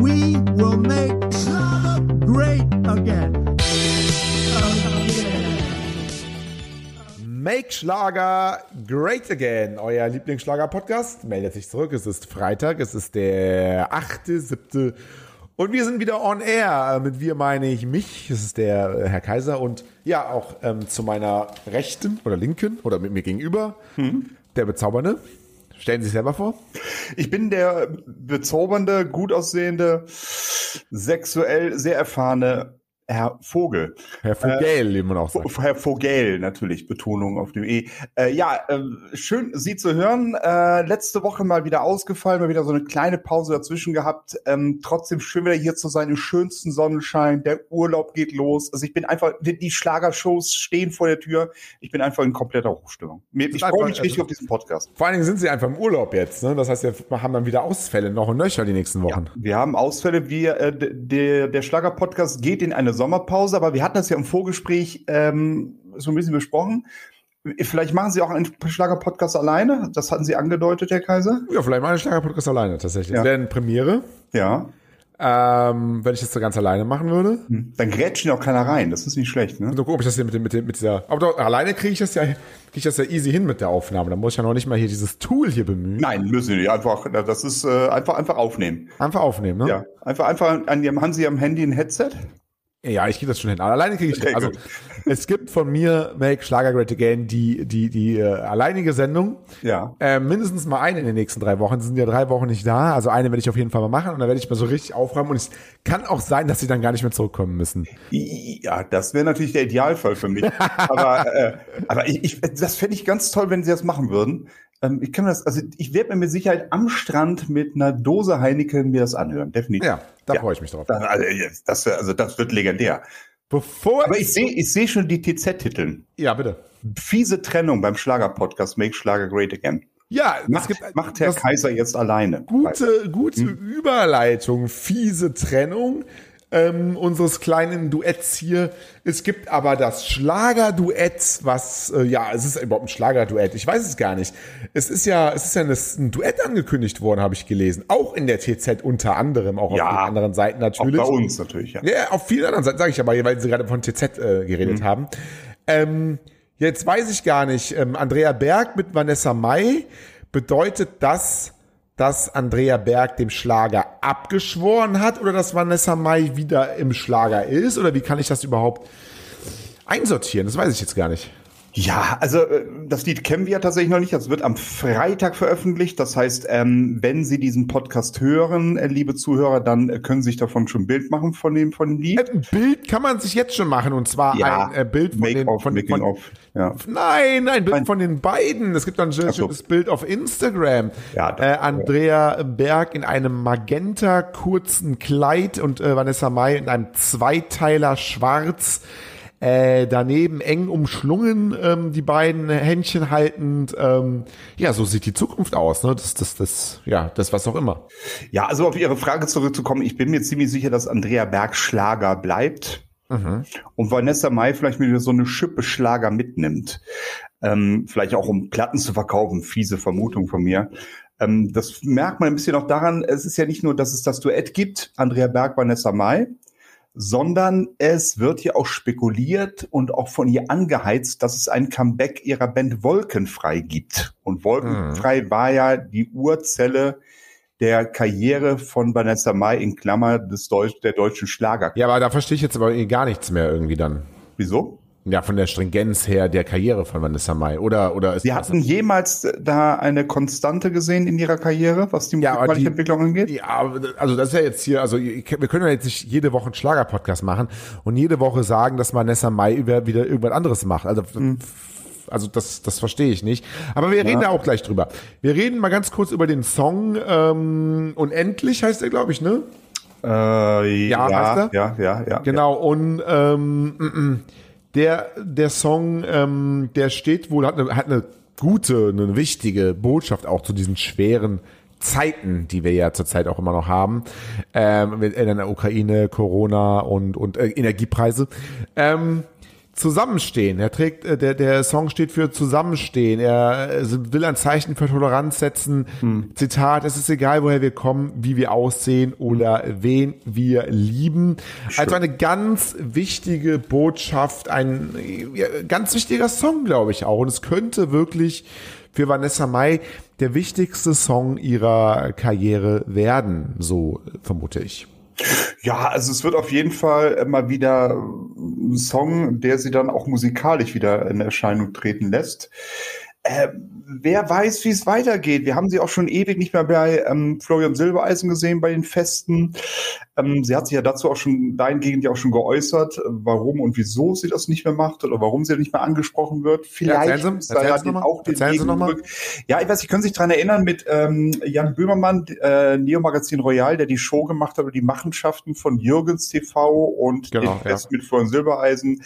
We will make Schlager great again. Make Schlager Great Again, euer Lieblingsschlager-Podcast, meldet sich zurück. Es ist Freitag, es ist der 8.7. Und wir sind wieder on air. Mit wir meine ich mich, es ist der äh, Herr Kaiser und ja, auch ähm, zu meiner Rechten oder Linken oder mit mir gegenüber, der Bezaubernde. Stellen Sie sich selber vor. Ich bin der bezaubernde, gut aussehende, sexuell sehr erfahrene Herr Vogel. Herr Vogel, wie man auch sagt. Herr Vogel, natürlich, Betonung auf dem E. Äh, ja, äh, schön, Sie zu hören. Äh, letzte Woche mal wieder ausgefallen, mal wieder so eine kleine Pause dazwischen gehabt. Ähm, trotzdem schön wieder hier zu sein, im schönsten Sonnenschein. Der Urlaub geht los. Also ich bin einfach, die, die Schlagershows stehen vor der Tür. Ich bin einfach in kompletter Hochstimmung. Ich freue mich richtig auf diesen Podcast. Vor allen Dingen sind Sie einfach im Urlaub jetzt. Ne? Das heißt, wir haben dann wieder Ausfälle noch und nöcher die nächsten Wochen. Wir haben Ausfälle. Wir, äh, der, der Schlager-Podcast geht in eine Sommerpause, aber wir hatten das ja im Vorgespräch ähm, so ein bisschen besprochen. Vielleicht machen Sie auch einen Schlager-Podcast alleine. Das hatten Sie angedeutet, Herr Kaiser. Ja, vielleicht mal einen Schlager-Podcast alleine tatsächlich. Ja. Das wäre eine Premiere, Ja. ähm, wenn ich das so ganz alleine machen würde. Dann grätscht Ihnen auch keiner rein. Das ist nicht schlecht, ne? Gucken, ob ich das hier mit, dem, mit, dem, mit dieser. Aber doch, alleine kriege ich das ja, kriege ich das ja easy hin mit der Aufnahme. Da muss ich ja noch nicht mal hier dieses Tool hier bemühen. Nein, müssen Sie nicht. Einfach, das ist äh, einfach, einfach aufnehmen. Einfach aufnehmen, ne? Ja. Einfach, einfach an haben Sie am Handy ein Headset? Ja, ich kriege das schon hin. Aber alleine kriege ich Okay. Also gut. es gibt von mir Make Schlager Great Again die die die äh, alleinige Sendung. Ja. Äh, mindestens mal eine in den nächsten drei Wochen. Sie sind ja drei Wochen nicht da. Also eine werde ich auf jeden Fall mal machen und dann werde ich mal so richtig aufräumen. Und es kann auch sein, dass sie dann gar nicht mehr zurückkommen müssen. Ja, das wäre natürlich der Idealfall für mich. aber äh, aber ich, ich, das fände ich ganz toll, wenn Sie das machen würden. Ähm, ich kann das, also ich werde mir mit Sicherheit am Strand mit einer Dose Heineken mir das anhören, definitiv. Ja, da freue ich mich drauf. Das, also, das, also das wird legendär. Bevor Aber ich sehe ich sehe schon die TZ-Titeln. ja bitte. Fiese Trennung beim Schlager-Podcast Make Schlager Great Again. Ja, Macht, gibt macht Herr das- Kaiser jetzt alleine. gute, gute Überleitung, fiese Trennung ähm, unseres kleinen Duetts hier. Es gibt aber das Schlagerduett, was, äh, ja, es ist überhaupt ein Schlagerduett. Ich weiß es gar nicht. Es ist ja, es ist ja ein, ein Duett angekündigt worden, habe ich gelesen. Auch in der TZ unter anderem, auch Ja, auf den anderen Seiten Auch natürlich. bei uns natürlich, ja. Ja, auf vielen anderen Seiten, sage ich aber, weil Sie gerade von TZ äh, geredet haben. Ähm, jetzt weiß ich gar nicht, ähm, Andrea Berg mit Vanessa Mai, bedeutet das, dass Andrea Berg dem Schlager abgeschworen hat oder dass Vanessa Mai wieder im Schlager ist? Oder wie kann ich das überhaupt einsortieren? Das weiß ich jetzt gar nicht. Ja, also äh, das Lied kennen wir ja tatsächlich noch nicht. Das wird am Freitag veröffentlicht. Das heißt, ähm, wenn Sie diesen Podcast hören, äh, liebe Zuhörer, dann äh, können Sie sich davon schon ein Bild machen von dem von dem Lied. Ein Bild kann man sich jetzt schon machen und zwar ein äh, Bild von den, Make-off, von, Making von, of. Ja. Nein, ein Bild Nein. von den beiden. Es gibt dann ein schönes so. Bild auf Instagram. Ja, äh, Andrea Berg in einem magenta kurzen Kleid und äh, Vanessa Mai in einem Zweiteiler schwarz. Äh, daneben eng umschlungen, ähm, die beiden Händchen haltend. Ähm, ja, so sieht die Zukunft aus. Ne? Das, das, das, ja, das was auch immer. ja, also auf Ihre Frage zurückzukommen, ich bin mir ziemlich sicher, dass Andrea Berg Schlager bleibt und Vanessa Mai vielleicht wieder so eine Schippe Schlager mitnimmt. Ähm, vielleicht auch um Platten zu verkaufen, fiese Vermutung von mir. Ähm, das merkt man ein bisschen auch daran, es ist ja nicht nur, dass es das Duett gibt, Andrea Berg, Vanessa Mai, sondern es wird hier auch spekuliert und auch von ihr angeheizt, dass es ein Comeback ihrer Band Wolkenfrei gibt. Und Wolkenfrei war ja die Urzelle der Karriere von Vanessa Mai in Klammer des Deutsch, der deutschen Schlager. Ja, aber da verstehe ich jetzt aber eh gar nichts mehr irgendwie dann. Wieso? Ja, von der Stringenz her der Karriere von Vanessa Mai. Oder, oder ist Sie hatten jemals da eine Konstante gesehen in ihrer Karriere, was die Ja, die- Musikentwicklung angeht? Ja, also das ist ja jetzt hier, also wir können ja jetzt nicht jede Woche einen Schlager-Podcast machen und jede Woche sagen, dass Vanessa Mai über, wieder irgendwas anderes macht. Also, also das, das verstehe ich nicht. Aber wir reden da auch gleich drüber. Wir reden mal ganz kurz über den Song ähm, Unendlich heißt er, glaube ich, ne? Äh, ja, heißt er? ja, ja, ja. Genau, und ähm, mm, mm. Der, der Song, ähm, der steht wohl, hat eine, hat eine gute, eine wichtige Botschaft auch zu diesen schweren Zeiten, die wir ja zurzeit auch immer noch haben, ähm, in der Ukraine, Corona und, und äh, Energiepreise. Ähm, Zusammenstehen. Er trägt, äh, der, der Song steht für Zusammenstehen. Er äh, will ein Zeichen für Toleranz setzen. Hm. Zitat, es ist egal, woher wir kommen, wie wir aussehen oder wen wir lieben. Stimmt. Also eine ganz wichtige Botschaft, ein ja, ganz wichtiger Song, glaube ich auch. Und es könnte wirklich für Vanessa Mai der wichtigste Song ihrer Karriere werden, so vermute ich. Ja, also es wird auf jeden Fall immer wieder ein Song, der sie dann auch musikalisch wieder in Erscheinung treten lässt. Äh, wer weiß, wie es weitergeht. Wir haben sie auch schon ewig nicht mehr bei ähm, Florian Silbereisen gesehen bei den Festen. Ähm, sie hat sich ja dazu auch schon dahingehend ja auch schon geäußert, warum und wieso sie das nicht mehr macht oder warum sie nicht mehr angesprochen wird. Vielleicht ja, ist da ja den, auch den Weg Ja, ich weiß, ich kann sich daran erinnern mit ähm, Jan Böhmermann, äh, Neo Magazin Royal, der die Show gemacht hat über die Machenschaften von Jürgens TV und genau, den Fest ja. mit Florian Silbereisen.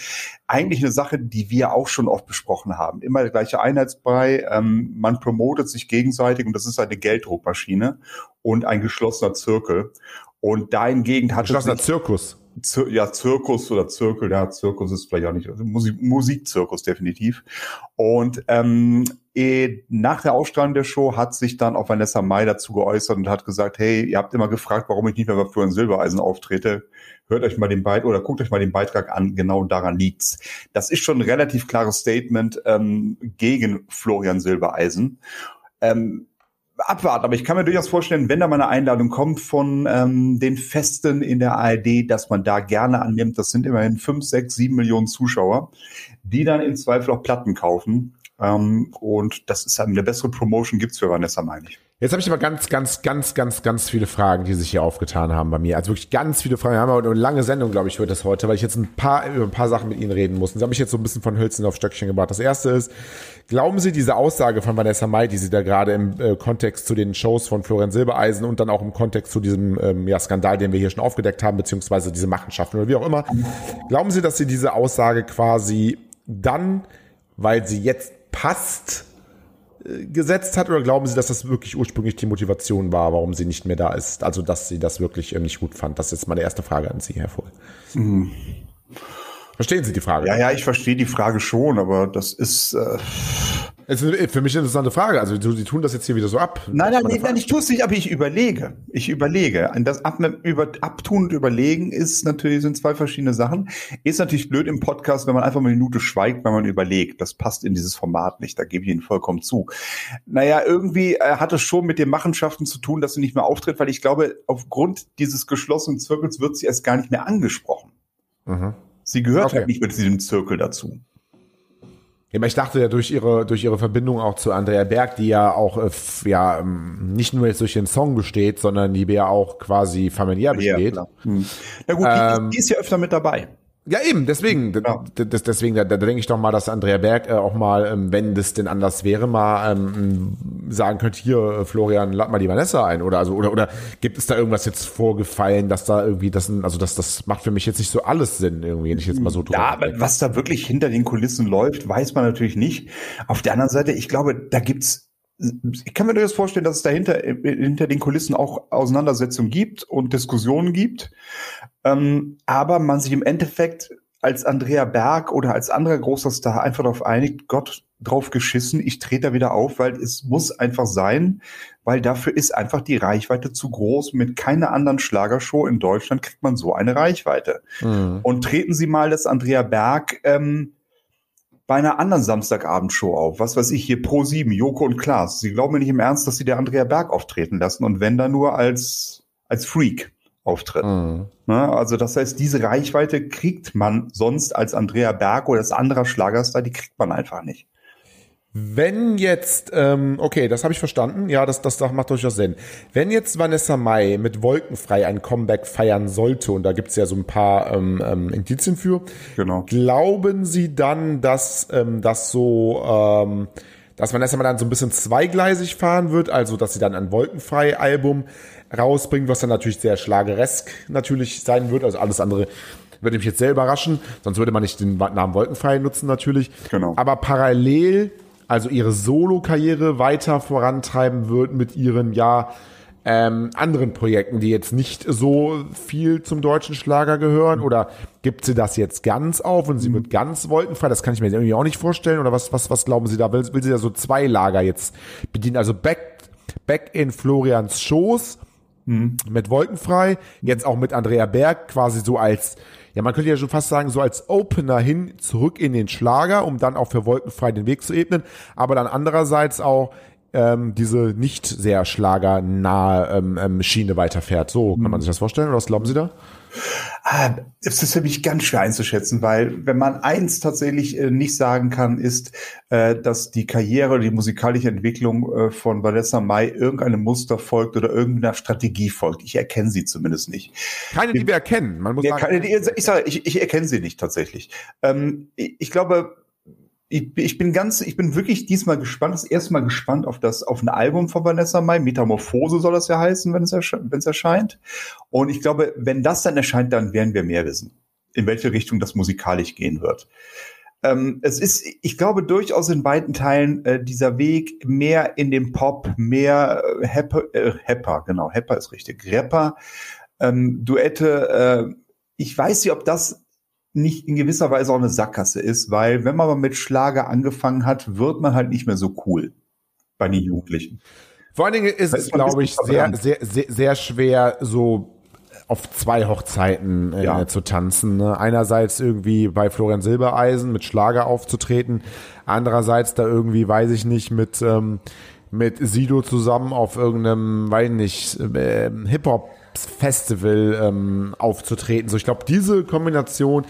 Eigentlich eine Sache, die wir auch schon oft besprochen haben. Immer der gleiche Einheitsbrei. Ähm, man promotet sich gegenseitig und das ist eine Gelddruckmaschine und ein geschlossener Zirkel. Und dahingegen hat Geschlossener Zirkus. Zir ja, Zirkus oder Zirkel, ja, Zirkus ist vielleicht auch nicht, also Musik, Musikzirkus definitiv. Und ähm, eh, nach der Ausstrahlung der Show hat sich dann auch Vanessa Mai dazu geäußert und hat gesagt, hey, ihr habt immer gefragt, warum ich nicht mehr bei Florian Silbereisen auftrete. Hört euch mal den Beitrag oder guckt euch mal den Beitrag an, genau daran liegt's. Das ist schon ein relativ klares Statement ähm, gegen Florian Silbereisen. Ähm, abwarten. Aber ich kann mir durchaus vorstellen, wenn da mal eine Einladung kommt von ähm, den Festen in der ARD, dass man da gerne annimmt. Das sind immerhin fünf, sechs, sieben Millionen Zuschauer, die dann im Zweifel auch Platten kaufen. Ähm, und das ist eine bessere Promotion gibt's für Vanessa, meine ich. Jetzt habe ich aber ganz, ganz, ganz, ganz, ganz viele Fragen, die sich hier aufgetan haben bei mir. Also wirklich ganz viele Fragen. Wir haben aber eine lange Sendung, glaube ich, wird das heute, weil ich jetzt ein paar, über ein paar Sachen mit Ihnen reden muss. Und habe ich jetzt so ein bisschen von Hölzen auf Stöckchen gebracht. Das erste ist, glauben Sie diese Aussage von Vanessa Mai, die Sie da gerade im äh, Kontext zu den Shows von Florian Silbereisen und dann auch im Kontext zu diesem ähm, ja, Skandal, den wir hier schon aufgedeckt haben, beziehungsweise diese Machenschaften oder wie auch immer, glauben Sie, dass Sie diese Aussage quasi dann, weil sie jetzt passt, gesetzt hat oder glauben Sie, dass das wirklich ursprünglich die Motivation war, warum sie nicht mehr da ist? Also, dass sie das wirklich nicht gut fand. Das ist jetzt meine erste Frage an Sie, Herr Voll. Mhm. Verstehen Sie die Frage? Ja, ja, ich verstehe die Frage schon, aber das ist. Äh es ist für mich eine interessante Frage. Also die tun das jetzt hier wieder so ab. Nein, nein, nein, nein ich tue es nicht, aber ich überlege. Ich überlege. Das ab, über, Abtun und Überlegen ist natürlich, sind zwei verschiedene Sachen. Ist natürlich blöd im Podcast, wenn man einfach mal eine Minute schweigt, wenn man überlegt. Das passt in dieses Format nicht. Da gebe ich Ihnen vollkommen zu. Naja, irgendwie äh, hat es schon mit den Machenschaften zu tun, dass sie nicht mehr auftritt, weil ich glaube, aufgrund dieses geschlossenen Zirkels wird sie erst gar nicht mehr angesprochen. Mhm. Sie gehört okay. halt nicht mit diesem Zirkel dazu. Aber ich dachte ja durch ihre, durch ihre Verbindung auch zu Andrea Berg, die ja auch, äh, ja, ähm, nicht nur jetzt durch den Song besteht, sondern die ja auch quasi familiär besteht. Ja, hm. Na gut, ähm, die, die ist ja öfter mit dabei. Ja, eben, deswegen, genau. das, deswegen, da, da denke ich doch mal, dass Andrea Berg äh, auch mal, ähm, wenn das denn anders wäre, mal ähm, sagen könnte, hier, äh, Florian, lad mal die Vanessa ein. Oder also, oder, oder gibt es da irgendwas jetzt vorgefallen, dass da irgendwie das, also das, das macht für mich jetzt nicht so alles Sinn, irgendwie, wenn ich jetzt mal so drüber. Ja, aber was da wirklich hinter den Kulissen läuft, weiß man natürlich nicht. Auf der anderen Seite, ich glaube, da gibt's ich kann mir durchaus vorstellen, dass es dahinter hinter den Kulissen auch Auseinandersetzungen gibt und Diskussionen gibt. Ähm, aber man sich im Endeffekt als Andrea Berg oder als anderer großer Star einfach darauf einigt, Gott drauf geschissen, ich trete da wieder auf, weil es muss einfach sein, weil dafür ist einfach die Reichweite zu groß. Mit keiner anderen Schlagershow in Deutschland kriegt man so eine Reichweite. Mhm. Und treten Sie mal das Andrea Berg ähm, bei einer anderen Samstagabendshow auf. Was weiß ich, hier Pro 7, Joko und Klaas. Sie glauben mir nicht im Ernst, dass Sie der Andrea Berg auftreten lassen und wenn dann nur als, als Freak auftritt. Mhm. Ne? Also das heißt, diese Reichweite kriegt man sonst als Andrea Berg oder als anderer Schlagerstar, die kriegt man einfach nicht. Wenn jetzt, ähm, okay, das habe ich verstanden, ja, das, das, macht durchaus Sinn. Wenn jetzt Vanessa Mai mit Wolkenfrei ein Comeback feiern sollte, und da gibt's ja so ein paar ähm, ähm, Indizien für, genau. glauben Sie dann, dass ähm, das so, ähm, dass Vanessa Mai dann so ein bisschen zweigleisig fahren wird, also dass sie dann ein Wolkenfrei-Album rausbringt, was dann natürlich sehr schlageresk natürlich sein wird. Also alles andere würde mich jetzt sehr überraschen. Sonst würde man nicht den Namen Wolkenfrei nutzen natürlich. Genau. Aber parallel, also ihre Solo-Karriere weiter vorantreiben wird mit ihren, ja, ähm, anderen Projekten, die jetzt nicht so viel zum deutschen Schlager gehören? Oder gibt sie das jetzt ganz auf und sie wird ganz wolkenfrei? Das kann ich mir irgendwie auch nicht vorstellen. Oder was, was, was glauben Sie da? Will, will sie da so zwei Lager jetzt bedienen? Also back, back in Florians Schoß mit Wolkenfrei, jetzt auch mit Andrea Berg quasi so als, ja, man könnte ja schon fast sagen, so als Opener hin zurück in den Schlager, um dann auch für Wolkenfrei den Weg zu ebnen, aber dann andererseits auch ähm, diese nicht sehr schlagernahe ähm, ähm, Schiene weiterfährt. So kann man sich das vorstellen, oder was glauben Sie da? Ah, Es ist für mich ganz schwer einzuschätzen, weil wenn man eins tatsächlich äh, nicht sagen kann, ist, äh, dass die Karriere oder die musikalische Entwicklung äh, von Vanessa Mai irgendeinem Muster folgt oder irgendeiner Strategie folgt. Ich erkenne sie zumindest nicht. Keine, die wir erkennen. Man muss Ja, sagen, keine, ich sage, ich, ich erkenne sie nicht tatsächlich. Ähm, ich, ich glaube, ich, ich bin ganz, ich bin wirklich diesmal gespannt, das erste Mal gespannt auf das, auf ein Album von Vanessa Mai. Metamorphose soll das ja heißen, wenn es, ersche wenn es erscheint. Und ich glaube, wenn das dann erscheint, dann werden wir mehr wissen, in welche Richtung das musikalisch gehen wird. Ähm, es ist, ich glaube, durchaus in beiden Teilen äh, dieser Weg mehr in den Pop, mehr äh, Happer, äh, Happer, genau, Happer ist richtig, Rapper, ähm, Duette. Äh, ich weiß nicht, ob das nicht in gewisser Weise auch eine Sackgasse ist, weil wenn man mal mit Schlager angefangen hat, wird man halt nicht mehr so cool bei den Jugendlichen. Vor allen Dingen ist es, glaube ich, sehr, sehr, sehr, sehr schwer, so auf zwei Hochzeiten äh, Ja. zu tanzen. Ne? Einerseits irgendwie bei Florian Silbereisen mit Schlager aufzutreten, andererseits da irgendwie, weiß ich nicht, mit ähm, mit Sido zusammen auf irgendeinem, weiß nicht, äh, Hip-Hop Festival ähm, aufzutreten. So, ich glaube, diese Kombination,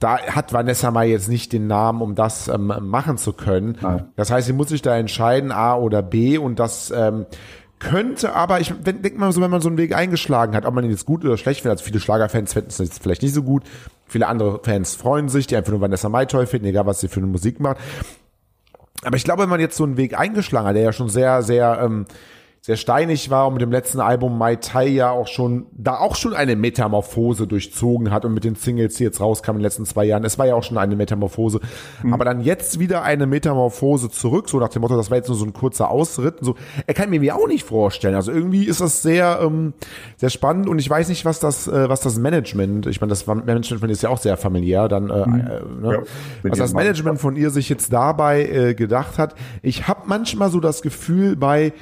da hat Vanessa Mai jetzt nicht den Namen, um das ähm, machen zu können. Nein. Das heißt, sie muss sich da entscheiden, A oder B und das ähm, könnte aber, ich denke mal so, wenn man so einen Weg eingeschlagen hat, ob man ihn jetzt gut oder schlecht findet, also viele Schlagerfans finden es jetzt vielleicht nicht so gut, viele andere Fans freuen sich, die einfach nur Vanessa Mai toll finden, egal was sie für eine Musik macht. Aber ich glaube, wenn man jetzt so einen Weg eingeschlagen hat, der ja schon sehr, sehr, ähm, sehr steinig war und mit dem letzten Album Mai Tai ja auch schon, da auch schon eine Metamorphose durchzogen hat und mit den Singles, die jetzt rauskamen in den letzten zwei Jahren, es war ja auch schon eine Metamorphose. Aber dann jetzt wieder eine Metamorphose zurück, so nach dem Motto, das war jetzt nur so ein kurzer Ausritt. und So, er kann mir mir auch nicht vorstellen. Also irgendwie ist das sehr, ähm, sehr spannend und ich weiß nicht, was das, äh, was das Management, ich meine, das Management von ihr ist ja auch sehr familiär, dann, äh, äh, ne? Ja, was das. Management von ihr sich jetzt dabei äh, gedacht hat. Ich habe manchmal so das Gefühl bei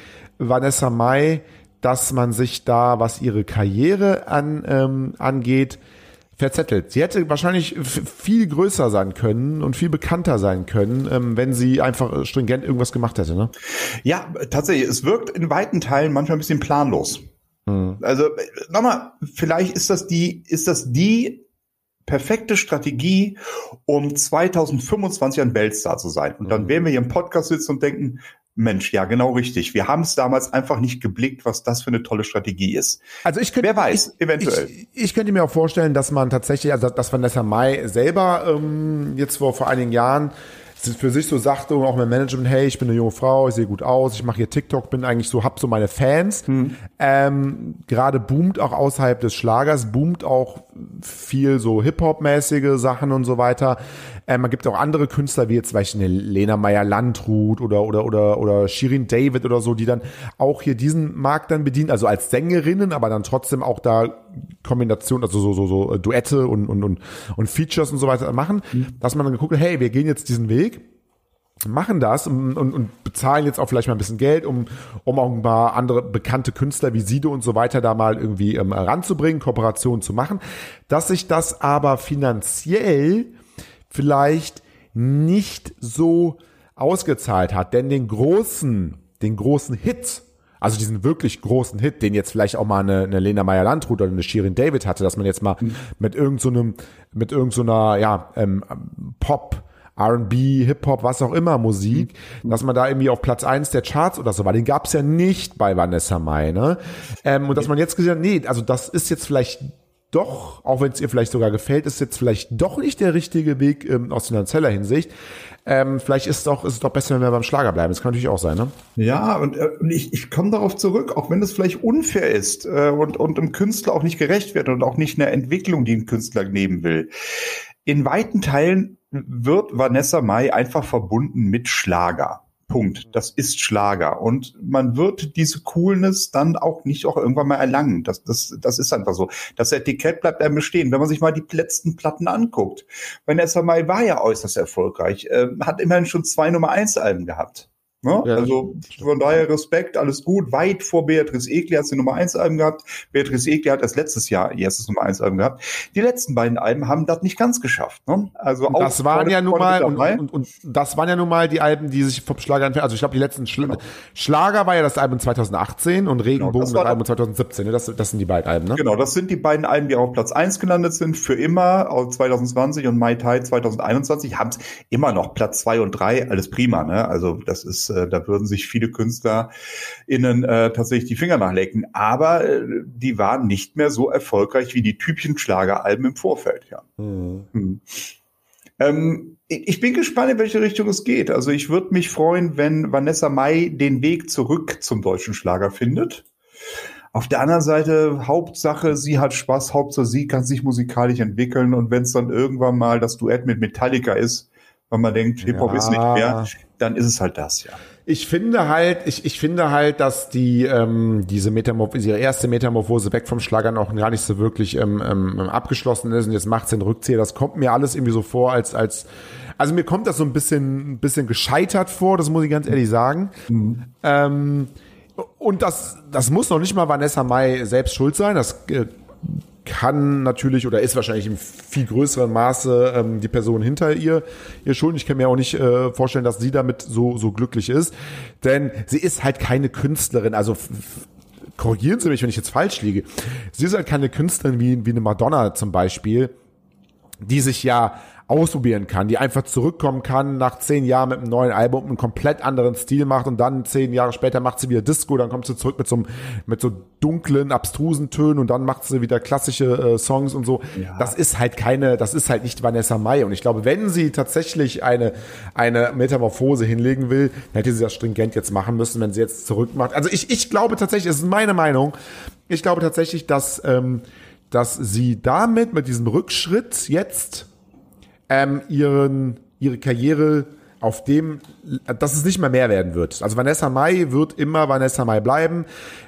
Vanessa Mai, dass man sich da, was ihre Karriere an, ähm, angeht, verzettelt. Sie hätte wahrscheinlich viel größer sein können und viel bekannter sein können, ähm, wenn sie einfach stringent irgendwas gemacht hätte. Ne? Ja, tatsächlich. Es wirkt in weiten Teilen manchmal ein bisschen planlos. Also äh, nochmal, vielleicht ist das die, ist das die perfekte Strategie, um 2025 ein Weltstar zu sein. Und dann werden wir hier im Podcast sitzen und denken, Mensch, ja, genau richtig. Wir haben es damals einfach nicht geblickt, was das für eine tolle Strategie ist. Also ich könnte, Wer weiß, ich, eventuell. Ich, ich könnte mir auch vorstellen, dass man tatsächlich, also dass Vanessa Mai selber ähm, jetzt vor, vor einigen Jahren für sich so sagte und auch mein Management, hey, ich bin eine junge Frau, ich sehe gut aus, ich mache hier TikTok, bin eigentlich so, hab so meine Fans. Ähm, Gerade boomt auch außerhalb des Schlagers, boomt auch viel so Hip-Hop-mäßige Sachen und so weiter. Ähm, man gibt auch andere Künstler, wie jetzt zum Beispiel Lena Meyer-Landrut oder, oder, oder, oder Shirin David oder so, die dann auch hier diesen Markt dann bedienen, also als Sängerinnen, aber dann trotzdem auch da Kombination, also so, so, so äh, Duette und, und, und, und Features und so weiter machen, dass man dann geguckt hat, hey, wir gehen jetzt diesen Weg machen das und, und, und bezahlen jetzt auch vielleicht mal ein bisschen Geld, um, um auch ein paar andere bekannte Künstler wie Sido und so weiter da mal irgendwie ähm, ranzubringen, Kooperationen zu machen, dass sich das aber finanziell vielleicht nicht so ausgezahlt hat, denn den großen, den großen Hit, also diesen wirklich großen Hit, den jetzt vielleicht auch mal eine, eine Lena Meyer-Landrut oder eine Shirin David hatte, dass man jetzt mal mit irgend so mit irgend so ja, ähm, Pop, R&B, Hip-Hop, was auch immer Musik, dass man da irgendwie auf Platz eins der Charts oder so war. Den gab's ja nicht bei Vanessa Mai, ne? Ähm, und dass man jetzt gesehen hat, nee, also das ist jetzt vielleicht doch, auch wenn es ihr vielleicht sogar gefällt, ist jetzt vielleicht doch nicht der richtige Weg ähm, aus finanzieller Hinsicht. Ähm, vielleicht ist, doch, ist es doch besser, wenn wir beim Schlager bleiben. Das kann natürlich auch sein, ne? Ja, und, äh, ich, ich komme darauf zurück, auch wenn das vielleicht unfair ist äh, und, und dem Künstler auch nicht gerecht wird und auch nicht eine Entwicklung, die ein Künstler nehmen will. In weiten Teilen wird Vanessa Mai einfach verbunden mit Schlager. Punkt. Das ist Schlager. Und man wird diese Coolness dann auch nicht auch irgendwann mal erlangen. Das, das, das ist einfach so. Das Etikett bleibt einem bestehen. Wenn man sich mal die letzten Platten anguckt. Vanessa Mai war ja äußerst erfolgreich, äh, hat immerhin schon zwei Nummer eins Alben gehabt. Ne? Ja, also von daher Respekt, alles gut. Weit vor Beatrice Egli hat sie Nummer 1 Alben gehabt. Beatrice Egli hat erst letztes Jahr ihr erstes Nummer 1 Album gehabt. Die letzten beiden Alben haben das nicht ganz geschafft. Ne? Also Und das waren ja nun mal und, und, und das waren ja nun mal die Alben, die sich vom Schlager entfernen. Also ich glaube, die letzten Schla Schlager war ja das Album 2018 und Regenbogen Genau, das war das Album 2017. Ne? Das, das sind die beiden Alben, ne? Genau, das sind die beiden Alben, die auf Platz 1 gelandet sind, für immer, aus 2020 und Mai Tai 2021, haben immer noch Platz 2 und 3, alles prima, ne? Also das ist, äh, da würden sich viele KünstlerInnen äh, tatsächlich die Finger nachlecken. Aber äh, die waren nicht mehr so erfolgreich wie die typischen Schlageralben im Vorfeld, ja. Hm. Ähm, ich ich bin gespannt, in welche Richtung es geht. Also ich würde mich freuen, wenn Vanessa Mai den Weg zurück zum deutschen Schlager findet. Auf der anderen Seite, Hauptsache, sie hat Spaß, Hauptsache, sie kann sich musikalisch entwickeln und wenn es dann irgendwann mal das Duett mit Metallica ist, wenn man denkt, Hip-Hop Ja. ist nicht mehr, dann ist es halt das, ja. Ich finde halt, ich, ich finde halt, dass die ähm, diese Metamorphose, ihre erste Metamorphose weg vom Schlager noch gar nicht so wirklich ähm, ähm, abgeschlossen ist und jetzt macht sie den Rückzieher. Das kommt mir alles irgendwie so vor, als als also mir kommt das so ein bisschen ein bisschen gescheitert vor, das muss ich ganz ehrlich sagen. Ähm, und das das muss noch nicht mal Vanessa Mai selbst schuld sein. Das äh, kann natürlich oder ist wahrscheinlich im viel größeren Maße ähm, die Person hinter ihr ihr schuld. Ich kann mir auch nicht äh, vorstellen, dass sie damit so so glücklich ist, denn sie ist halt keine Künstlerin. Also korrigieren Sie mich, wenn ich jetzt falsch liege. Sie ist halt keine Künstlerin wie wie eine Madonna zum Beispiel, die sich ja ausprobieren kann, die einfach zurückkommen kann nach zehn Jahren mit einem neuen Album, einen komplett anderen Stil macht und dann zehn Jahre später macht sie wieder Disco, dann kommt sie zurück mit so, einem- mit so dunklen, abstrusen Tönen und dann macht sie wieder klassische äh, Songs und so. Ja. Das ist halt keine, das ist halt nicht Vanessa Mai und ich glaube, wenn sie tatsächlich eine, eine Metamorphose hinlegen will, dann hätte sie das stringent jetzt machen müssen, wenn sie jetzt zurückmacht. Also ich, ich glaube tatsächlich, es ist meine Meinung, ich glaube tatsächlich, dass, ähm, dass sie damit, mit diesem Rückschritt jetzt ähm, ihren, ihre Karriere auf dem, dass es nicht mehr mehr werden wird. Also Vanessa Mai wird immer Vanessa Mai bleiben.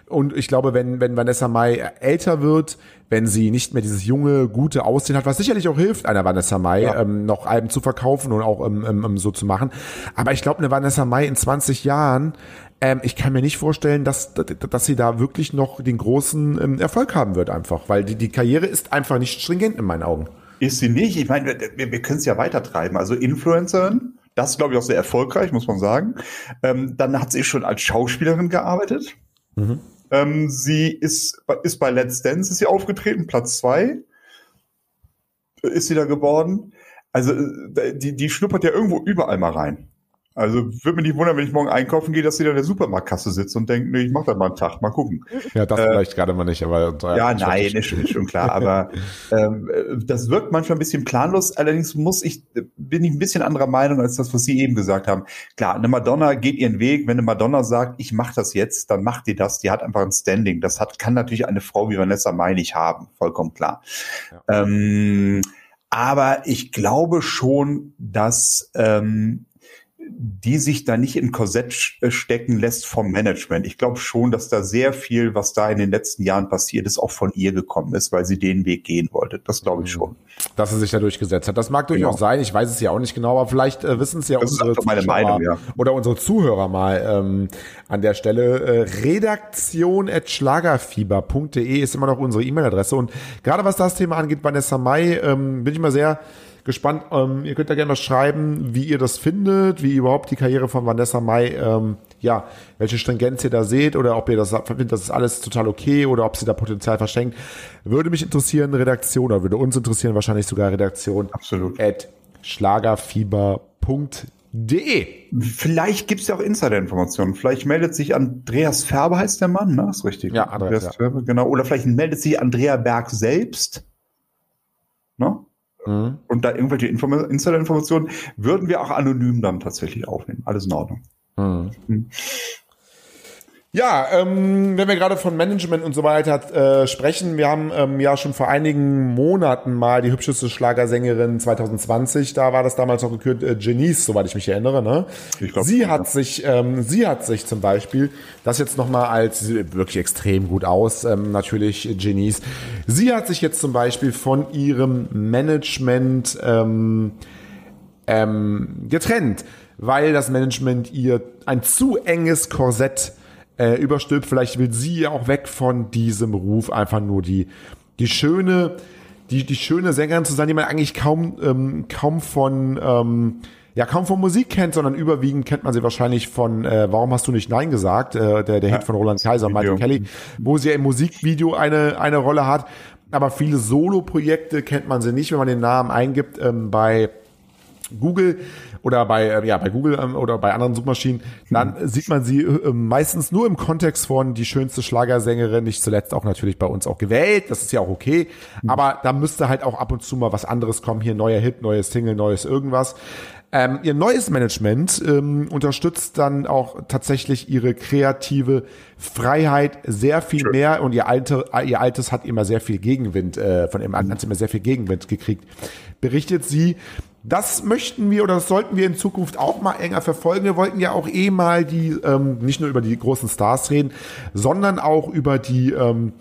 Und ich glaube, wenn, wenn Vanessa Mai älter wird, wenn sie nicht mehr dieses junge, gute Aussehen hat, was sicherlich auch hilft, einer Vanessa Mai, Ja. ähm, noch Alben zu verkaufen und auch ähm, ähm, ähm, so zu machen. Aber ich glaube, eine Vanessa Mai in 20 Jahren, ähm, ich kann mir nicht vorstellen, dass, dass sie da wirklich noch den großen ähm, Erfolg haben wird einfach. Weil die, die Karriere ist einfach nicht stringent in meinen Augen. Ist sie nicht? Ich meine, wir, wir können es ja weitertreiben. Also Influencerin, das ist, glaube ich, auch sehr erfolgreich, muss man sagen. Ähm, dann hat sie schon als Schauspielerin gearbeitet. Ähm, sie ist, ist bei Let's Dance ist sie aufgetreten, Platz zwei ist sie da geworden. Also äh, die, die schnuppert ja irgendwo überall mal rein. Also würde mich nicht wundern, wenn ich morgen einkaufen gehe, dass sie da in der Supermarktkasse sitzt und denkt, nee, ich mache da mal einen Tag, mal gucken. Ja, das vielleicht gerade mal nicht, aber Äh, Ja, nein, ist, ist schon klar. Aber ähm, äh, das wirkt manchmal ein bisschen planlos. Allerdings muss ich, äh, bin ich ein bisschen anderer Meinung als das, was Sie eben gesagt haben. Klar, eine Madonna geht ihren Weg. Wenn eine Madonna sagt, ich mache das jetzt, dann macht die das. Die hat einfach ein Standing. Das hat, kann natürlich eine Frau wie Vanessa Mai nicht haben. Vollkommen klar. Ähm, aber ich glaube schon, dass ähm, die sich da nicht in Korsett äh, stecken lässt vom Management. Ich glaube schon, dass da sehr viel, was da in den letzten Jahren passiert ist, auch von ihr gekommen ist, weil sie den Weg gehen wollte. Das glaube ich schon. dass er sich da durchgesetzt hat. Das mag durchaus Genau. sein. Ich weiß es ja auch nicht genau, aber vielleicht äh, wissen es ja Das unsere Zuschauer Meinung, ja. oder unsere Zuhörer mal ähm, an der Stelle. Äh, Redaktion at schlagerfieber.de ist immer noch unsere E-Mail-Adresse. Und gerade was das Thema angeht, Vanessa Mai, ähm, bin ich mal sehr gespannt. Ähm, ihr könnt da gerne mal schreiben, wie ihr das findet, wie überhaupt die Karriere von Vanessa Mai, ähm, ja, welche Stringenz ihr da seht oder ob ihr das findet, das ist alles total okay oder ob sie da Potenzial verschenkt. Würde mich interessieren, Redaktion, oder würde uns interessieren, wahrscheinlich sogar Redaktion Absolut. at schlagerfieber.de. Vielleicht gibt es ja auch Insider-Informationen. Vielleicht meldet sich Andreas Färber, heißt der Mann, ne? Ist richtig. Ja, Andreas, ja. Färber, genau. Oder vielleicht meldet sich Andrea Berg selbst. Ne? Mhm. Und da irgendwelche Inform Insider-Informationen würden wir auch anonym dann tatsächlich aufnehmen. Alles in Ordnung. Mhm. Ja, ähm, wenn wir gerade von Management und so weiter äh, sprechen, wir haben ähm, ja schon vor einigen Monaten mal die hübscheste Schlagersängerin 2020, da war das damals noch gekürt, äh, Janice, soweit ich mich erinnere. Ne? Ich glaub, sie ja. hat sich, ähm, sie hat sich zum Beispiel, das jetzt nochmal als sie sieht wirklich extrem gut aus, ähm, natürlich Janice. Sie hat sich jetzt zum Beispiel von ihrem Management ähm, ähm, getrennt, weil das Management ihr ein zu enges Korsett äh, überstülpt. Vielleicht will sie ja auch weg von diesem Ruf, einfach nur die, die schöne, die, die schöne Sängerin zu sein, die man eigentlich kaum, ähm, kaum von, ähm, ja, kaum von Musik kennt, sondern überwiegend kennt man sie wahrscheinlich von äh, Warum hast du nicht Nein gesagt? Äh, der der Hit von Roland Kaiser Michael. Kelly, wo sie ja im Musikvideo eine, eine Rolle hat. Aber viele Solo-Projekte kennt man sie nicht, wenn man den Namen eingibt ähm, bei Google oder bei äh, ja bei Google ähm, oder bei anderen Suchmaschinen, dann Mhm. sieht man sie äh, meistens nur im Kontext von die schönste Schlagersängerin, nicht zuletzt auch natürlich bei uns auch gewählt, das ist ja auch okay, Mhm. aber da müsste halt auch ab und zu mal was anderes kommen, hier neuer Hit, neues Single, neues irgendwas. Ähm, ihr neues Management ähm, unterstützt dann auch tatsächlich ihre kreative Freiheit sehr viel mehr und ihr, alte, ihr altes hat immer sehr viel Gegenwind, äh, von ihrem hat immer sehr viel Gegenwind gekriegt. Berichtet sie, das möchten wir oder das sollten wir in Zukunft auch mal enger verfolgen. Wir wollten ja auch eh mal die, ähm, nicht nur über die großen Stars reden, sondern auch über die, ähm,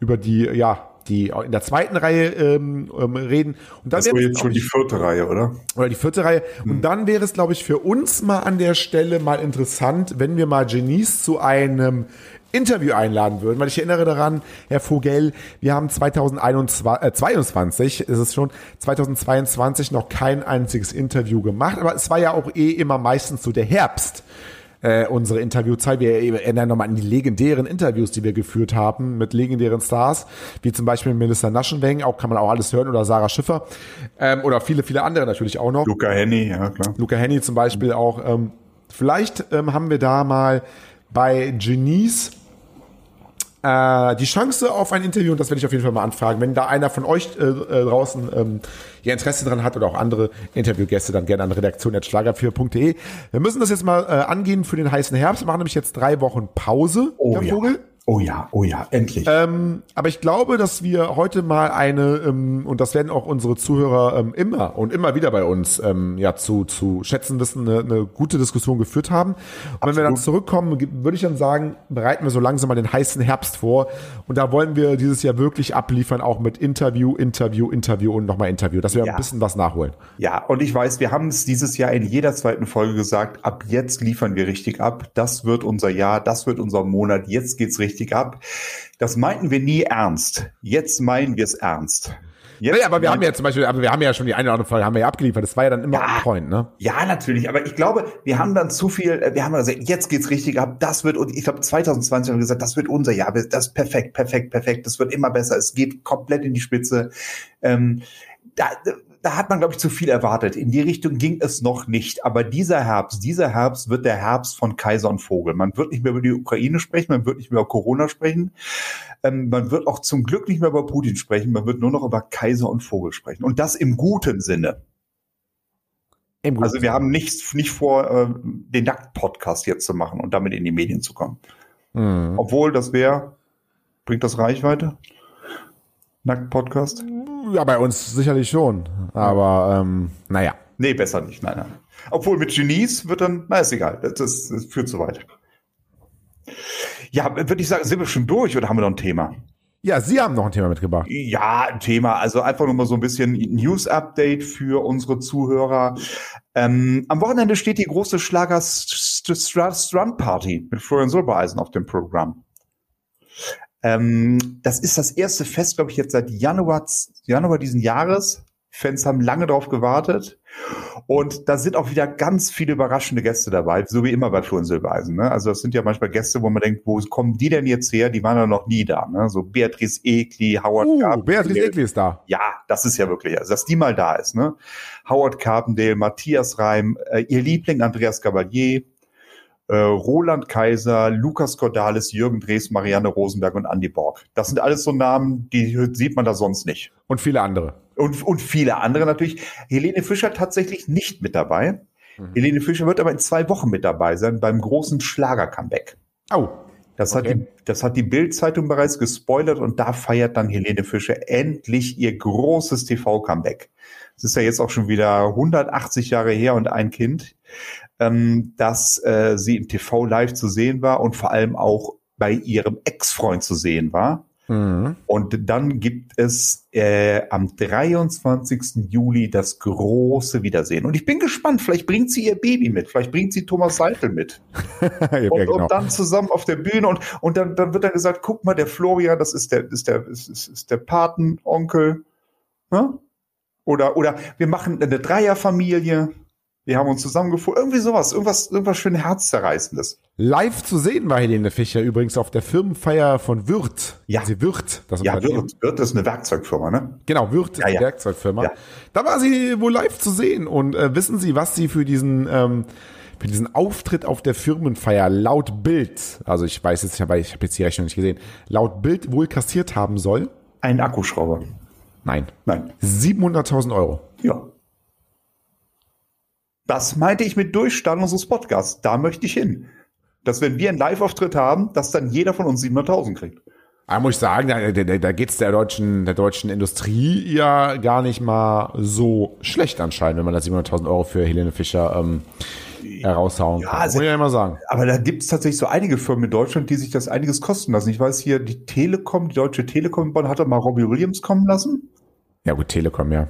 über die, ja, die in der zweiten Reihe ähm, ähm, reden. Und dann Das wäre jetzt schon die vierte Reihe, oder? oder die vierte Reihe. Und dann wäre es, glaube ich, für uns mal an der Stelle mal interessant, wenn wir mal Janice zu einem Interview einladen würden, weil ich erinnere daran, Herr Vogel, wir haben 2021, äh, 22 ist es schon, 2022 noch kein einziges Interview gemacht, aber es war ja auch eh immer meistens so der Herbst äh, unsere Interviewzeit. Wir erinnern nochmal an die legendären Interviews, die wir geführt haben mit legendären Stars, wie zum Beispiel Minister Naschenweng, auch kann man auch alles hören, oder Sarah Schiffer ähm, oder viele, viele andere natürlich auch noch. Luca Henny, ja klar. Luca Henny zum Beispiel auch. Ähm, vielleicht ähm, haben wir da mal bei Genies äh, die Chance auf ein Interview, und das werde ich auf jeden Fall mal anfragen. Wenn da einer von euch äh, äh, draußen ähm, ihr Interesse dran hat oder auch andere Interviewgäste, dann gerne an redaktion.schlager4.de. Wir müssen das jetzt mal äh, angehen für den heißen Herbst. Wir machen nämlich jetzt drei Wochen Pause, Herr ja. Oh ja, oh ja, endlich. Ähm, aber ich glaube, dass wir heute mal eine, ähm, und das werden auch unsere Zuhörer ähm, immer und immer wieder bei uns ähm, ja zu, zu schätzen wissen, eine, eine gute Diskussion geführt haben. Und wenn wir dann zurückkommen, würde ich dann sagen, bereiten wir so langsam mal den heißen Herbst vor. Und da wollen wir dieses Jahr wirklich abliefern, auch mit Interview, Interview, Interview und nochmal Interview, dass wir Ja. ein bisschen was nachholen. Ja, und ich weiß, wir haben es dieses Jahr in jeder zweiten Folge gesagt, ab jetzt liefern wir richtig ab. Das wird unser Jahr, das wird unser Monat, jetzt geht's richtig ab. Das meinten wir nie ernst. Jetzt meinen wir es ernst. Jetzt Naja, aber wir haben ja zum Beispiel, aber wir haben ja schon die eine oder andere Folge haben wir ja abgeliefert. Das war ja dann immer Ja. on point, ne? Ja, natürlich, aber ich glaube, wir haben dann zu viel, äh, wir haben gesagt, jetzt geht's richtig ab, das wird, und ich glaube 2020 haben wir gesagt, das wird unser Jahr, das ist perfekt, perfekt, perfekt, das wird immer besser, es geht komplett in die Spitze. Ähm, da, da hat man, glaube ich, zu viel erwartet. In die Richtung ging es noch nicht. Aber dieser Herbst, dieser Herbst wird der Herbst von Kaiser und Vogel. Man wird nicht mehr über die Ukraine sprechen, man wird nicht mehr über Corona sprechen. Ähm, man wird auch zum Glück nicht mehr über Putin sprechen, man wird nur noch über Kaiser und Vogel sprechen. Und das im guten Sinne. Im Guten. Also wir haben nicht, nicht vor, äh, den Nackt-Podcast jetzt zu machen und damit in die Medien zu kommen. Mhm. Obwohl, das wäre, bringt das Reichweite? Nackt-Podcast? Ja, bei uns sicherlich schon. Aber ähm, naja. Nee, besser nicht, nein, nein. Obwohl mit Genies wird dann, na ist egal, das, das, führt zu weit. Ja, würde ich sagen, sind wir schon durch oder haben wir noch ein Thema? Ja, Sie haben noch ein Thema mitgebracht. Ja, ein Thema. Also einfach nur mal so ein bisschen News-Update für unsere Zuhörer. Ähm, am Wochenende steht die große Schlager Strand Party mit Florian Silbereisen auf dem Programm. Ähm, das ist das erste Fest, glaube ich, jetzt seit Januar, Januar diesen Jahres. Fans haben lange drauf gewartet. Und da sind auch wieder ganz viele überraschende Gäste dabei, so wie immer bei Florian Silbereisen. Ne? Also das sind ja manchmal Gäste, wo man denkt, wo kommen die denn jetzt her? Die waren ja noch nie da. Ne? So Beatrice Egli, Howard Uh, Carpendale. Beatrice Egli ist da. Ja, das ist ja wirklich, also dass die mal da ist. Ne? Howard Carpendale, Matthias Reim, äh, ihr Liebling Andreas Gabalier, äh, Roland Kaiser, Lukas Cordalis, Jürgen Drees, Marianne Rosenberg und Andy Borg. Das sind alles so Namen, die sieht man da sonst nicht. Und viele andere. Und, und viele andere natürlich. Helene Fischer tatsächlich nicht mit dabei. Helene Fischer wird aber in zwei Wochen mit dabei sein beim großen Schlager-Comeback. Oh. Das hat Okay. die, das hat die Bild-Zeitung bereits gespoilert und da feiert dann Helene Fischer endlich ihr großes TV-Comeback. Es ist ja jetzt auch schon wieder 180 Jahre her und ein Kind, ähm, dass äh, sie im TV live zu sehen war und vor allem auch bei ihrem Ex-Freund zu sehen war. Mhm. Und dann gibt es äh, am 23. Juli das große Wiedersehen. Und ich bin gespannt, vielleicht bringt sie ihr Baby mit, vielleicht bringt sie Thomas Seitel mit. ja, Und, genau. und dann zusammen auf der Bühne und, und dann, dann wird dann gesagt, guck mal, der Florian, das ist der, ist der, ist, ist, ist der Patenonkel. Ne? Oder, oder wir machen eine Dreierfamilie. Wir haben uns zusammengefunden. Irgendwie sowas, irgendwas, irgendwas schön herzzerreißendes. Live zu sehen war Helene Fischer übrigens auf der Firmenfeier von Wirth. Ja. Sie Wirth, das Ja, wird, wird das eine Werkzeugfirma, ne? Genau, Wirth ist Ja, die ja. Werkzeugfirma. Ja. Da war sie wohl live zu sehen. Und äh, wissen Sie, was sie für diesen, ähm, für diesen Auftritt auf der Firmenfeier laut Bild, also ich weiß jetzt, ich habe jetzt die Rechnung nicht gesehen, laut Bild wohl kassiert haben soll? Ein Akkuschrauber. Nein. Nein. 700.000 Euro. Ja. Das meinte ich mit Durchstand unseres Podcasts. Da möchte ich hin. Dass wenn wir einen Live-Auftritt haben, dass dann jeder von uns 700.000 kriegt. Da muss ich sagen, da, da, da geht's der deutschen, der deutschen Industrie ja gar nicht mal so schlecht anscheinend, wenn man da 700.000 Euro für Helene Fischer ähm, heraushauen Ja, kann. also- Muss ich ja immer sagen. Aber da gibt es tatsächlich so einige Firmen in Deutschland, die sich das einiges kosten lassen. Ich weiß hier, die Telekom, die Deutsche Telekom in Bonn hat doch mal Robbie Williams kommen lassen. Ja gut, Telekom, ja.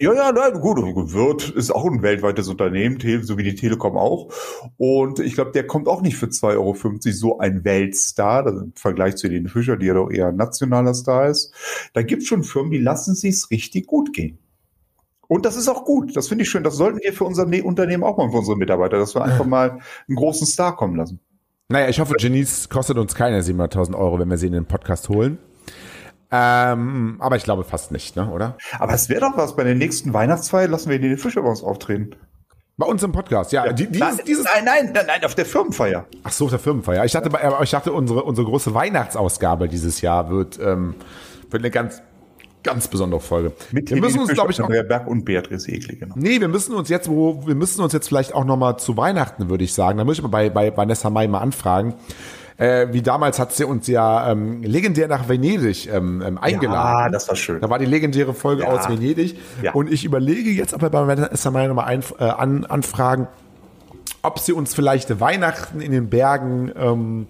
Ja, ja, nein, gut. Wird ist auch ein weltweites Unternehmen, Te- so wie die Telekom auch. Und ich glaube, der kommt auch nicht für 2,50 Euro so ein Weltstar, im Vergleich zu Helene Fischer, die ja doch eher ein nationaler Star ist. Da gibt es schon Firmen, die lassen sich's richtig gut gehen. Und das ist auch gut. Das finde ich schön. Das sollten wir für unser Ne- Unternehmen auch mal für unsere Mitarbeiter, dass wir einfach mal einen großen Star kommen lassen. Naja, ich hoffe, Janice kostet uns keine 700.000 Euro, wenn wir sie in den Podcast holen. Ähm, aber ich glaube fast nicht, ne, oder? Aber es wäre doch was, bei der nächsten Weihnachtsfeier lassen wir den Fischer bei uns auftreten. Bei uns im Podcast, ja. Die, dieses, nein, dieses, nein, nein, nein, nein, auf der Firmenfeier. ach so, der Firmenfeier. Ich dachte, ich dachte, unsere, unsere große Weihnachtsausgabe dieses Jahr wird, ähm, wird eine ganz, ganz besondere Folge. Mit wir müssen uns, glaube ich, Andrea Berg und Beatrice Egli, genau. nee, wir müssen uns jetzt, wo, wir müssen uns jetzt vielleicht auch noch mal zu Weihnachten, würde ich sagen. Da muss ich mal bei, bei Vanessa Mai mal anfragen. Äh, wie damals hat sie uns ja ähm, legendär nach Venedig ähm, ähm, eingeladen. Ja, das war schön. Da war die legendäre Folge Ja. aus Venedig. Ja. Und ich überlege jetzt, ob wir bei Vanessa Mai nochmal ein, äh, an, anfragen, ob sie uns vielleicht Weihnachten in den Bergen ähm,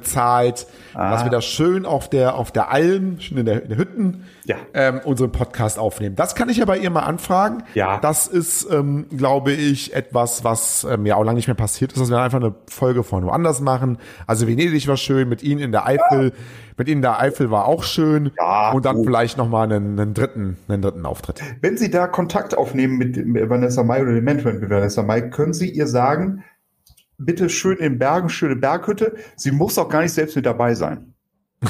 bezahlt, Ah. dass wir da schön auf der, auf der Alm, schön in der, in der Hütten, Ja. ähm, unseren Podcast aufnehmen. Das kann ich ja bei ihr mal anfragen. Ja. Das ist, ähm, glaube ich, etwas, was ähm, ja auch lange nicht mehr passiert ist, dass wir einfach eine Folge von woanders machen. Also Venedig war schön, mit Ihnen in der Eifel, mit Ihnen in der Eifel war auch schön. Ja, und dann gut. vielleicht nochmal einen, einen dritten, einen dritten Auftritt. Wenn Sie da Kontakt aufnehmen mit, mit Vanessa Mai oder dem Management mit Vanessa Mai, können Sie ihr sagen, bitte schön in Bergen, schöne Berghütte. Sie muss auch gar nicht selbst mit dabei sein.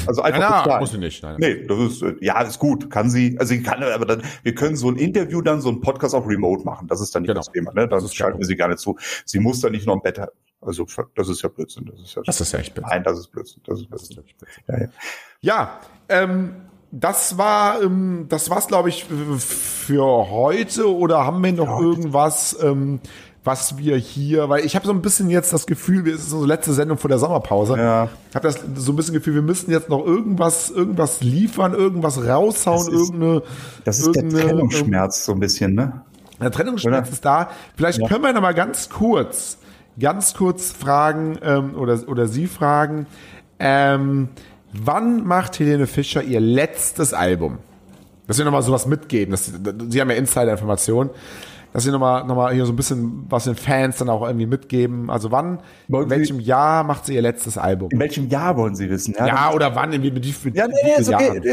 Also einfach Na, bezahlen. muss sie nicht. Nein. Nee, das ist, äh, ja, ist gut. Kann sie, also sie kann, aber dann, wir können so ein Interview dann, so ein Podcast auch remote machen. Das ist dann nicht Genau. das Thema, ne? Das, Das schalten wir sie gerne zu. Sie muss da nicht noch ein Bett haben. Also, das ist ja Blödsinn. Das ist ja, Das ist ja echt blöd. nein, das ist Blödsinn. Das ist Blödsinn. Ja, ja. Ja, ähm, das war, ähm, das war's, glaube ich, für heute. Oder haben wir noch irgendwas, ähm, was wir hier, weil ich habe so ein bisschen jetzt das Gefühl, wir- es ist unsere letzte Sendung vor der Sommerpause. Ja. Ich habe das so ein bisschen Gefühl, wir müssen jetzt noch irgendwas, irgendwas liefern, irgendwas raushauen, Das ist- irgendeine. Das ist der irgendeine- Trennungsschmerz so ein bisschen, ne? der Trennungsschmerz Oder? ist da. Vielleicht Ja. können wir noch mal ganz kurz, ganz kurz fragen ähm, oder, oder Sie fragen, ähm, wann macht Helene Fischer ihr letztes Album? Dass wir noch mal sowas mitgeben. Das, Sie haben ja Insider-Informationen. Dass Sie noch mal, noch mal hier so ein bisschen was den Fans dann auch irgendwie mitgeben. Also wann, Wollen in Sie- welchem Jahr macht sie ihr letztes Album? In welchem Jahr wollen Sie wissen? Ja, oder wann? In mit mit Ja, nee, nee, ist okay. Jahren?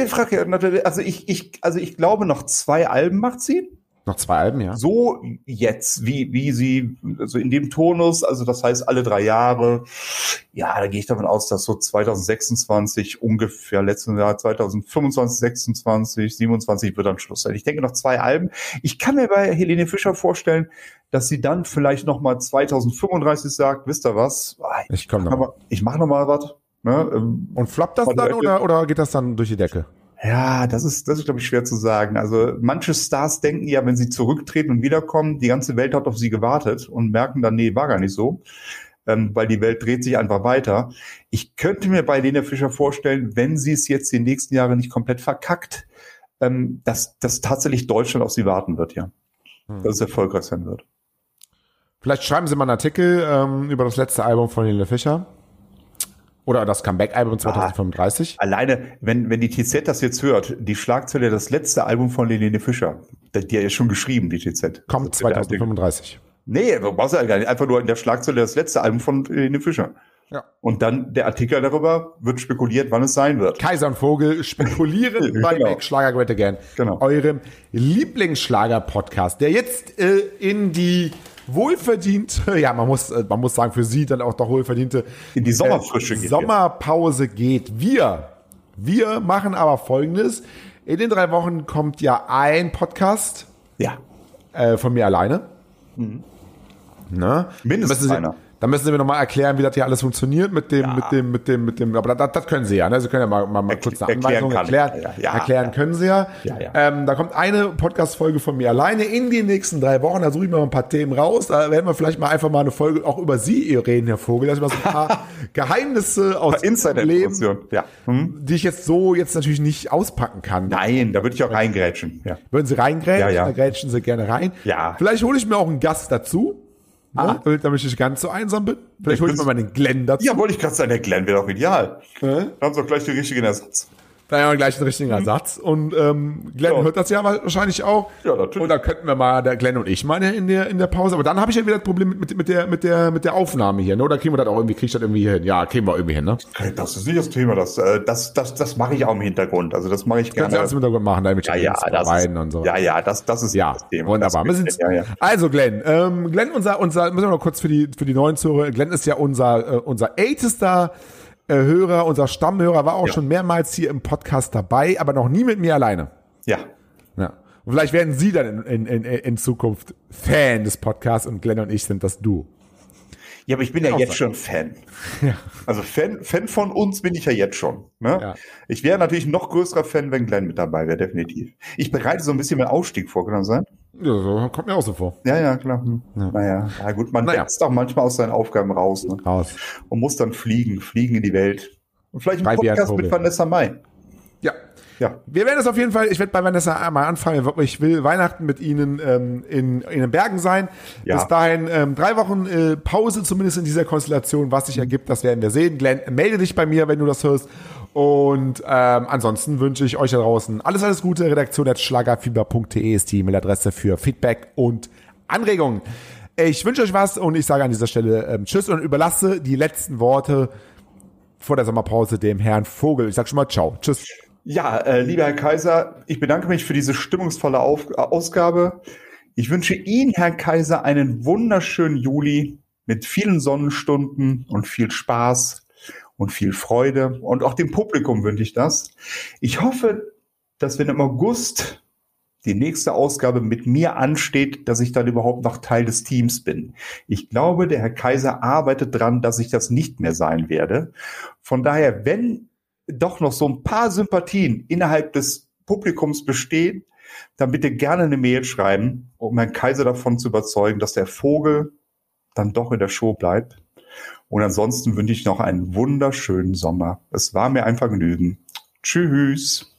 Ja. Also ich, ich, also ich glaube, noch zwei Alben macht sie. Noch zwei Alben, ja. So jetzt, wie, wie sie, also in dem Tonus, also das heißt alle drei Jahre. Ja, da gehe ich davon aus, dass so 2026 ungefähr, letzten Jahr 2025, 26, 27 wird dann Schluss sein. Ich denke noch zwei Alben. Ich kann mir bei Helene Fischer vorstellen, dass sie dann vielleicht noch mal 2035 sagt, wisst ihr was? Ah, Ich komm noch. Ich mache noch mal was. Ne? ähm, Und floppt das dann der- oder, oder geht das dann durch die Decke? Ja, das ist, das ist, glaube ich, schwer zu sagen. Also manche Stars denken ja, wenn sie zurücktreten und wiederkommen, die ganze Welt hat auf sie gewartet und merken dann, nee, war gar nicht so. ähm, weil die Welt dreht sich einfach weiter. Ich könnte mir bei Lena Fischer vorstellen, wenn sie es jetzt die nächsten Jahre nicht komplett verkackt, ähm, dass, dass tatsächlich Deutschland auf sie warten wird, ja. Hm. Dass es erfolgreich sein wird. Vielleicht schreiben Sie mal einen Artikel ähm, über das letzte Album von Helene Fischer. Oder das Comeback-Album 2035. Ah, alleine, wenn, wenn die TZ das jetzt hört, die Schlagzeile, das letzte Album von Helene Fischer, die, hat ja schon geschrieben, die TZ. Kommt 2035. Nee, du brauchst ja gar nicht. Einfach nur in der Schlagzeile das letzte Album von Helene Fischer. Ja. Und dann der Artikel darüber wird spekuliert, wann es sein wird. Kaiser und Vogel spekulieren bei genau. Schlager Great Again. Genau. Eurem Lieblingsschlager-Podcast, der jetzt äh, in die wohlverdiente, ja, man muss, äh, man muss sagen, für sie dann auch doch wohlverdiente in die Sommerfrische äh, geht. Sommerpause geht. Wir, wir machen aber Folgendes. In den drei Wochen kommt ja ein Podcast. Ja. Äh, von mir alleine. Mhm. Ne? Mindestens einer. Da müssen Sie mir nochmal erklären, wie das hier alles funktioniert mit dem, ja. mit dem, mit dem, mit dem, aber das, das können Sie ja, ne? Sie können ja mal, mal, mal kurz eine Anweisung erklären. Erklären, ja, erklären können Sie ja. Ähm, da kommt eine Podcast-Folge von mir alleine in den nächsten drei Wochen. Da suche ich mir mal ein paar Themen raus. Da werden wir vielleicht mal einfach mal eine Folge auch über Sie reden, Herr Vogel. Dass mal so ein paar Geheimnisse aus Ihrem Leben, ja. hm? die ich jetzt so jetzt natürlich nicht auspacken kann. Nein, da würde ich auch reingrätschen. Ja. Würden Sie reingrätschen? Ja, ja. Da grätschen Sie gerne rein. Ja. Vielleicht hole ich mir auch einen Gast dazu. Ah. Ne? Damit ich nicht ganz so einsam bin. Vielleicht hole ich mir mal den Glenn dazu. Ja, wollte ich gerade sagen, der Glenn wäre doch ideal. Äh? Dann haben sie auch gleich den richtigen Ersatz. Dann haben wir gleich den richtigen mhm. Ersatz. Und ähm, Glenn ja. hört das ja wahrscheinlich auch. Ja, natürlich. Und da könnten wir mal, der Glenn und ich mal in der, in der Pause. Aber dann habe ich ja wieder das Problem mit, mit, der, mit, der, mit der Aufnahme hier. Ne? Oder kriegen wir das auch irgendwie, krieg ich das irgendwie hin? Ja, kriegen wir irgendwie hin, ne? Das ist nicht das Thema. Das, äh, das, das, das mache ich auch im Hintergrund. Also das mache ich gerne. Kannst du alles im Hintergrund machen, damit ja, ja, das ist, und so. Ja, ja, das, das ist ja, das Thema. Wunderbar. Das ja, ja. Also Glenn, ähm, Glenn, unser, unser, müssen wir noch kurz für die, für die neuen Zuhörer. Glenn ist ja unser, äh, unser ältester Hörer, unser Stammhörer, war auch ja. schon mehrmals hier im Podcast dabei, aber noch nie mit mir alleine. Ja. Ja. Und vielleicht werden Sie dann in, in, in, in Zukunft Fan des Podcasts und Glenn und ich sind das Du. Ja, aber ich bin ja jetzt schon Fan. Ja. Also Fan, Fan von uns bin ich ja jetzt schon. Ne? Ja. Ich wäre natürlich noch größerer Fan, wenn Glenn mit dabei wäre, definitiv. Ich bereite so ein bisschen meinen Ausstieg vor, kann das sein? Ja, so kommt mir auch so vor. Ja, ja, klar. Hm. Ja. Naja, ja gut, man naja. auch manchmal aus seinen Aufgaben raus. Ne? Raus. Und muss dann fliegen, fliegen in die Welt. Und vielleicht ein Podcast mit Vanessa Mai. Ja. Wir werden es auf jeden Fall, ich werde bei Vanessa einmal anfangen. Ich will Weihnachten mit Ihnen ähm, in, in den Bergen sein. Ja. Bis dahin ähm, drei Wochen äh, Pause, zumindest in dieser Konstellation. Was sich ergibt, das werden wir sehen. Glenn, melde dich bei mir, wenn du das hörst. Und ähm, ansonsten wünsche ich euch da draußen alles, alles Gute. Redaktion at schlagerfieber.de ist die E-Mail-Adresse für Feedback und Anregungen. Ich wünsche euch was und ich sage an dieser Stelle ähm, Tschüss und überlasse die letzten Worte vor der Sommerpause dem Herrn Vogel. Ich sage schon mal Ciao. Tschüss. Ja, äh, lieber Herr Kaiser, ich bedanke mich für diese stimmungsvolle Auf äh, Ausgabe. Ich wünsche Ihnen, Herr Kaiser, einen wunderschönen Juli mit vielen Sonnenstunden und viel Spaß und viel Freude. Und auch dem Publikum wünsche ich das. Ich hoffe, dass wenn im August die nächste Ausgabe mit mir ansteht, dass ich dann überhaupt noch Teil des Teams bin. Ich glaube, der Herr Kaiser arbeitet dran, dass ich das nicht mehr sein werde. Von daher, wenn doch noch so ein paar Sympathien innerhalb des Publikums bestehen, dann bitte gerne eine Mail schreiben, um Herrn Kaiser davon zu überzeugen, dass der Vogel dann doch in der Show bleibt. Und ansonsten wünsche ich noch einen wunderschönen Sommer. Es war mir ein Vergnügen. Tschüss.